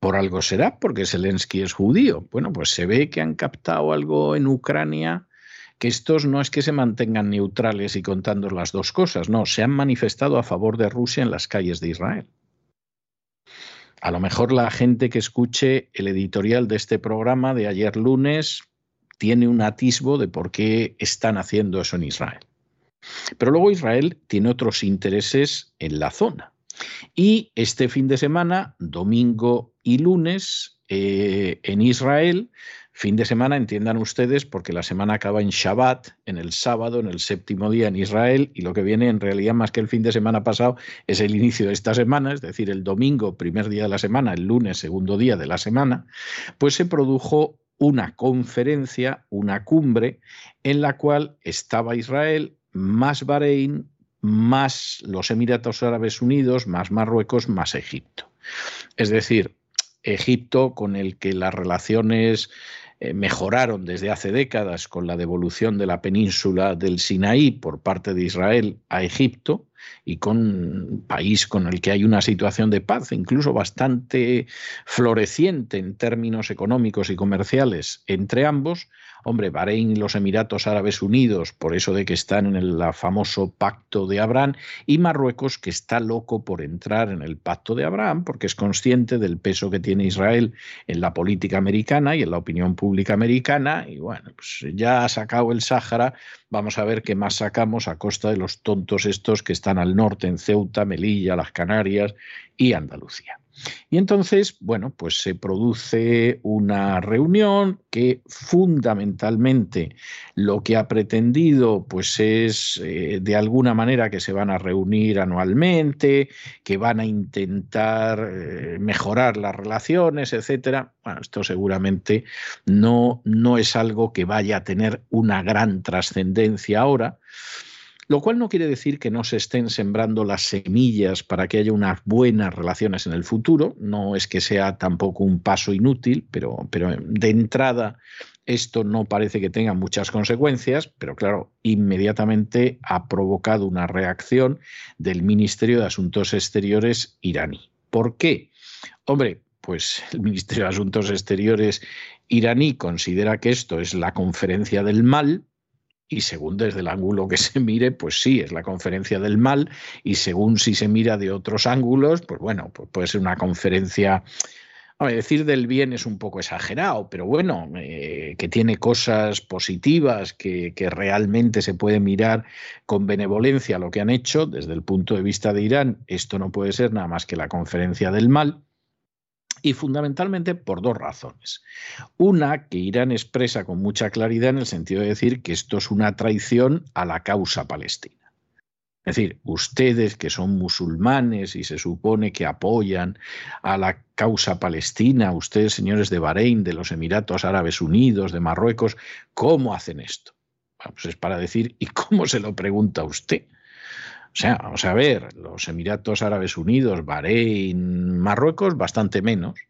Por algo será, porque Zelensky es judío. Bueno, pues se ve que han captado algo en Ucrania que estos no es que se mantengan neutrales y contando las dos cosas, no, se han manifestado a favor de Rusia en las calles de Israel. A lo mejor la gente que escuche el editorial de este programa de ayer lunes tiene un atisbo de por qué están haciendo eso en Israel. Pero luego Israel tiene otros intereses en la zona. Y este fin de semana, domingo y lunes, eh, en Israel Fin de semana, entiendan ustedes, porque la semana acaba en Shabbat, en el sábado, en el séptimo día en Israel, y lo que viene en realidad más que el fin de semana pasado es el inicio de esta semana, es decir, el domingo, primer día de la semana, el lunes, segundo día de la semana, pues se produjo una conferencia, una cumbre, en la cual estaba Israel, más Bahrein, más los Emiratos Árabes Unidos, más Marruecos, más Egipto. Es decir, Egipto con el que las relaciones mejoraron desde hace décadas con la devolución de la península del Sinaí por parte de Israel a Egipto y con un país con el que hay una situación de paz incluso bastante floreciente en términos económicos y comerciales entre ambos, Hombre, Bahrein y los Emiratos Árabes Unidos, por eso de que están en el famoso pacto de Abraham, y Marruecos, que está loco por entrar en el pacto de Abraham, porque es consciente del peso que tiene Israel en la política americana y en la opinión pública americana, y bueno, pues ya ha sacado el Sáhara, vamos a ver qué más sacamos a costa de los tontos estos que están al norte, en Ceuta, Melilla, las Canarias y Andalucía. Y entonces, bueno, pues se produce una reunión que fundamentalmente lo que ha pretendido pues es eh, de alguna manera que se van a reunir anualmente, que van a intentar eh, mejorar las relaciones, etcétera. Bueno, esto seguramente no, no es algo que vaya a tener una gran trascendencia ahora. Lo cual no quiere decir que no se estén sembrando las semillas para que haya unas buenas relaciones en el futuro. No es que sea tampoco un paso inútil, pero, pero de entrada esto no parece que tenga muchas consecuencias, pero claro, inmediatamente ha provocado una reacción del Ministerio de Asuntos Exteriores iraní. ¿Por qué? Hombre, pues el Ministerio de Asuntos Exteriores iraní considera que esto es la conferencia del mal, y según desde el ángulo que se mire, pues sí, es la conferencia del mal, y según si se mira de otros ángulos, pues bueno, pues puede ser una conferencia, a decir del bien es un poco exagerado, pero bueno, eh, que tiene cosas positivas, que, que realmente se puede mirar con benevolencia lo que han hecho desde el punto de vista de Irán, esto no puede ser nada más que la conferencia del mal y fundamentalmente por dos razones. Una, que Irán expresa con mucha claridad en el sentido de decir que esto es una traición a la causa palestina. Es decir, ustedes que son musulmanes y se supone que apoyan a la causa palestina, ustedes señores de Bahrein, de los Emiratos Árabes Unidos, de Marruecos, ¿cómo hacen esto? pues es para decir, ¿y cómo se lo pregunta usted? O sea, vamos a ver, los Emiratos Árabes Unidos, Bahrein, Marruecos, bastante menos.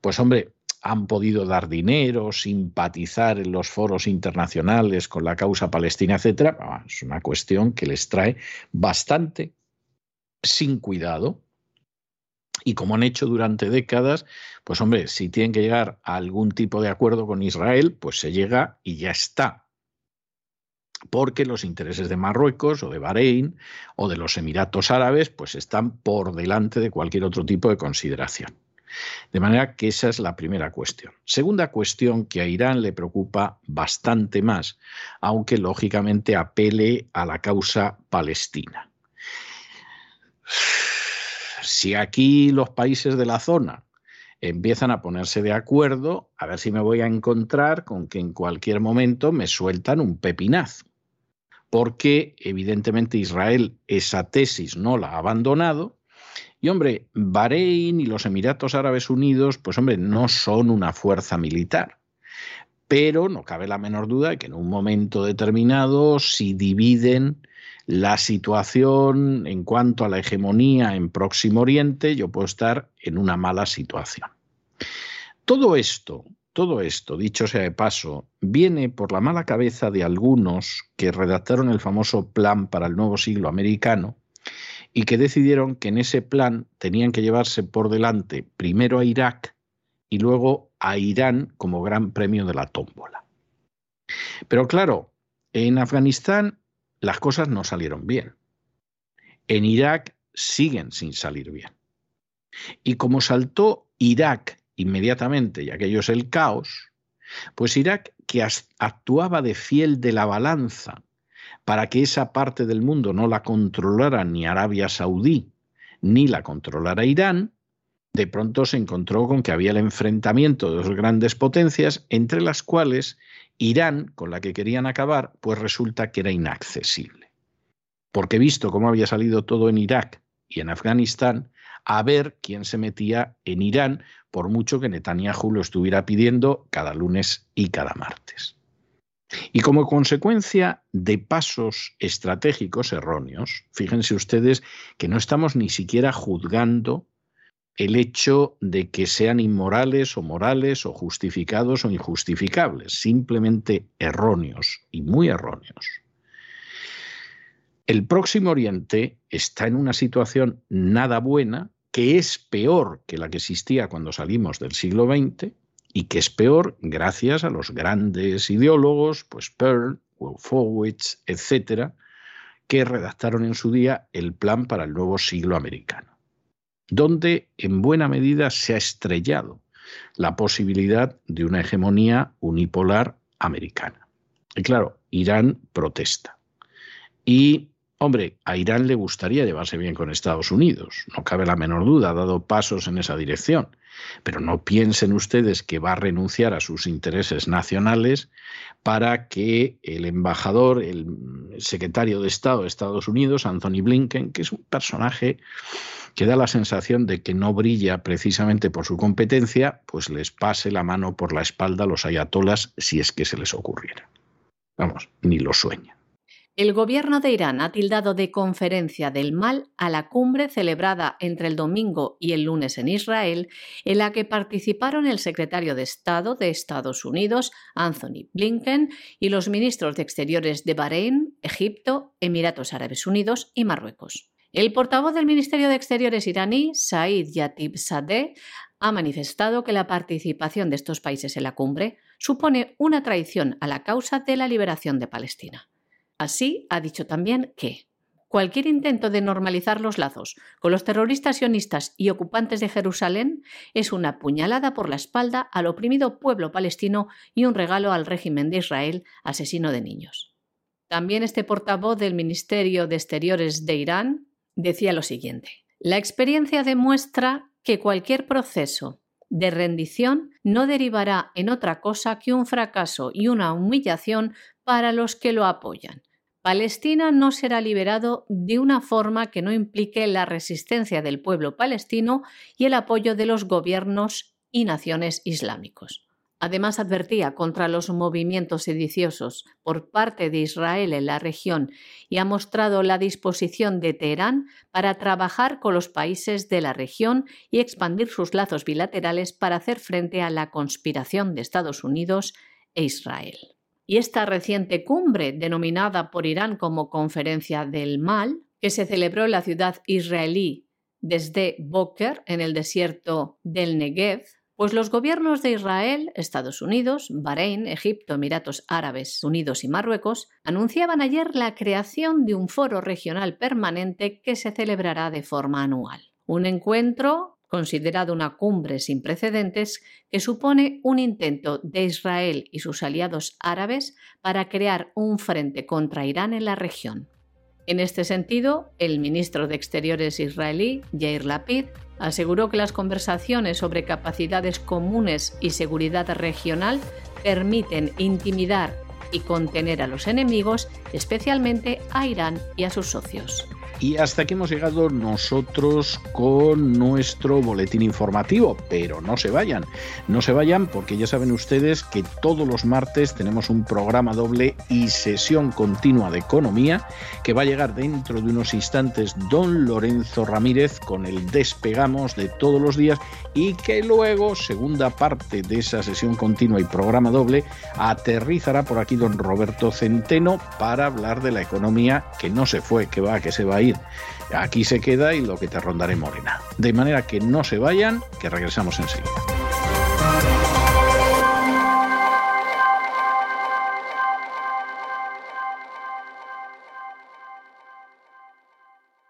Pues hombre, han podido dar dinero, simpatizar en los foros internacionales con la causa palestina, etcétera. Es una cuestión que les trae bastante sin cuidado. Y como han hecho durante décadas, pues hombre, si tienen que llegar a algún tipo de acuerdo con Israel, pues se llega y ya está porque los intereses de Marruecos o de Bahrein o de los Emiratos Árabes pues están por delante de cualquier otro tipo de consideración. De manera que esa es la primera cuestión. Segunda cuestión que a Irán le preocupa bastante más, aunque lógicamente apele a la causa palestina. Si aquí los países de la zona empiezan a ponerse de acuerdo, a ver si me voy a encontrar con que en cualquier momento me sueltan un pepinazo. Porque evidentemente Israel esa tesis no la ha abandonado. Y hombre, Bahrein y los Emiratos Árabes Unidos, pues hombre, no son una fuerza militar. Pero no cabe la menor duda de que en un momento determinado, si dividen la situación en cuanto a la hegemonía en Próximo Oriente, yo puedo estar en una mala situación. Todo esto, todo esto, dicho sea de paso, viene por la mala cabeza de algunos que redactaron el famoso plan para el nuevo siglo americano y que decidieron que en ese plan tenían que llevarse por delante primero a Irak y luego a Irán como gran premio de la tómbola. Pero claro, en Afganistán las cosas no salieron bien. En Irak siguen sin salir bien. Y como saltó Irak inmediatamente, y aquello es el caos, pues Irak, que actuaba de fiel de la balanza para que esa parte del mundo no la controlara ni Arabia Saudí, ni la controlara Irán, de pronto se encontró con que había el enfrentamiento de dos grandes potencias, entre las cuales Irán, con la que querían acabar, pues resulta que era inaccesible. Porque visto cómo había salido todo en Irak y en Afganistán, a ver quién se metía en Irán, por mucho que Netanyahu lo estuviera pidiendo cada lunes y cada martes. Y como consecuencia de pasos estratégicos erróneos, fíjense ustedes que no estamos ni siquiera juzgando el hecho de que sean inmorales o morales o justificados o injustificables, simplemente erróneos y muy erróneos. El Próximo Oriente está en una situación nada buena, que es peor que la que existía cuando salimos del siglo XX y que es peor gracias a los grandes ideólogos, pues Pearl, Wolfowitz, etcétera, que redactaron en su día el plan para el nuevo siglo americano donde en buena medida se ha estrellado la posibilidad de una hegemonía unipolar americana. Y claro, Irán protesta. Y Hombre, a Irán le gustaría llevarse bien con Estados Unidos, no cabe la menor duda, ha dado pasos en esa dirección. Pero no piensen ustedes que va a renunciar a sus intereses nacionales para que el embajador, el secretario de Estado de Estados Unidos, Anthony Blinken, que es un personaje que da la sensación de que no brilla precisamente por su competencia, pues les pase la mano por la espalda a los ayatolas si es que se les ocurriera. Vamos, ni lo sueña. El gobierno de Irán ha tildado de conferencia del mal a la cumbre celebrada entre el domingo y el lunes en Israel, en la que participaron el secretario de Estado de Estados Unidos, Anthony Blinken, y los ministros de Exteriores de Bahrein, Egipto, Emiratos Árabes Unidos y Marruecos. El portavoz del Ministerio de Exteriores iraní, Said Yatib Sadeh, ha manifestado que la participación de estos países en la cumbre supone una traición a la causa de la liberación de Palestina. Así, ha dicho también que cualquier intento de normalizar los lazos con los terroristas sionistas y ocupantes de Jerusalén es una puñalada por la espalda al oprimido pueblo palestino y un regalo al régimen de Israel asesino de niños. También este portavoz del Ministerio de Exteriores de Irán decía lo siguiente. La experiencia demuestra que cualquier proceso de rendición no derivará en otra cosa que un fracaso y una humillación para los que lo apoyan. Palestina no será liberado de una forma que no implique la resistencia del pueblo palestino y el apoyo de los gobiernos y naciones islámicos. Además, advertía contra los movimientos sediciosos por parte de Israel en la región y ha mostrado la disposición de Teherán para trabajar con los países de la región y expandir sus lazos bilaterales para hacer frente a la conspiración de Estados Unidos e Israel. Y esta reciente cumbre, denominada por Irán como Conferencia del Mal, que se celebró en la ciudad israelí desde Boker, en el desierto del Negev, pues los gobiernos de Israel, Estados Unidos, Bahrein, Egipto, Emiratos Árabes Unidos y Marruecos anunciaban ayer la creación de un foro regional permanente que se celebrará de forma anual. Un encuentro considerado una cumbre sin precedentes que supone un intento de Israel y sus aliados árabes para crear un frente contra Irán en la región. En este sentido, el ministro de Exteriores israelí, Yair Lapid, aseguró que las conversaciones sobre capacidades comunes y seguridad regional permiten intimidar y contener a los enemigos, especialmente a Irán y a sus socios. Y hasta aquí hemos llegado nosotros con nuestro boletín informativo, pero no se vayan, no se vayan porque ya saben ustedes que todos los martes tenemos un programa doble y sesión continua de economía que va a llegar dentro de unos instantes don Lorenzo Ramírez con el despegamos de todos los días y que luego, segunda parte de esa sesión continua y programa doble, aterrizará por aquí don Roberto Centeno para hablar de la economía que no se fue, que va, que se va a Aquí se queda y lo que te rondaré morena. De manera que no se vayan, que regresamos enseguida.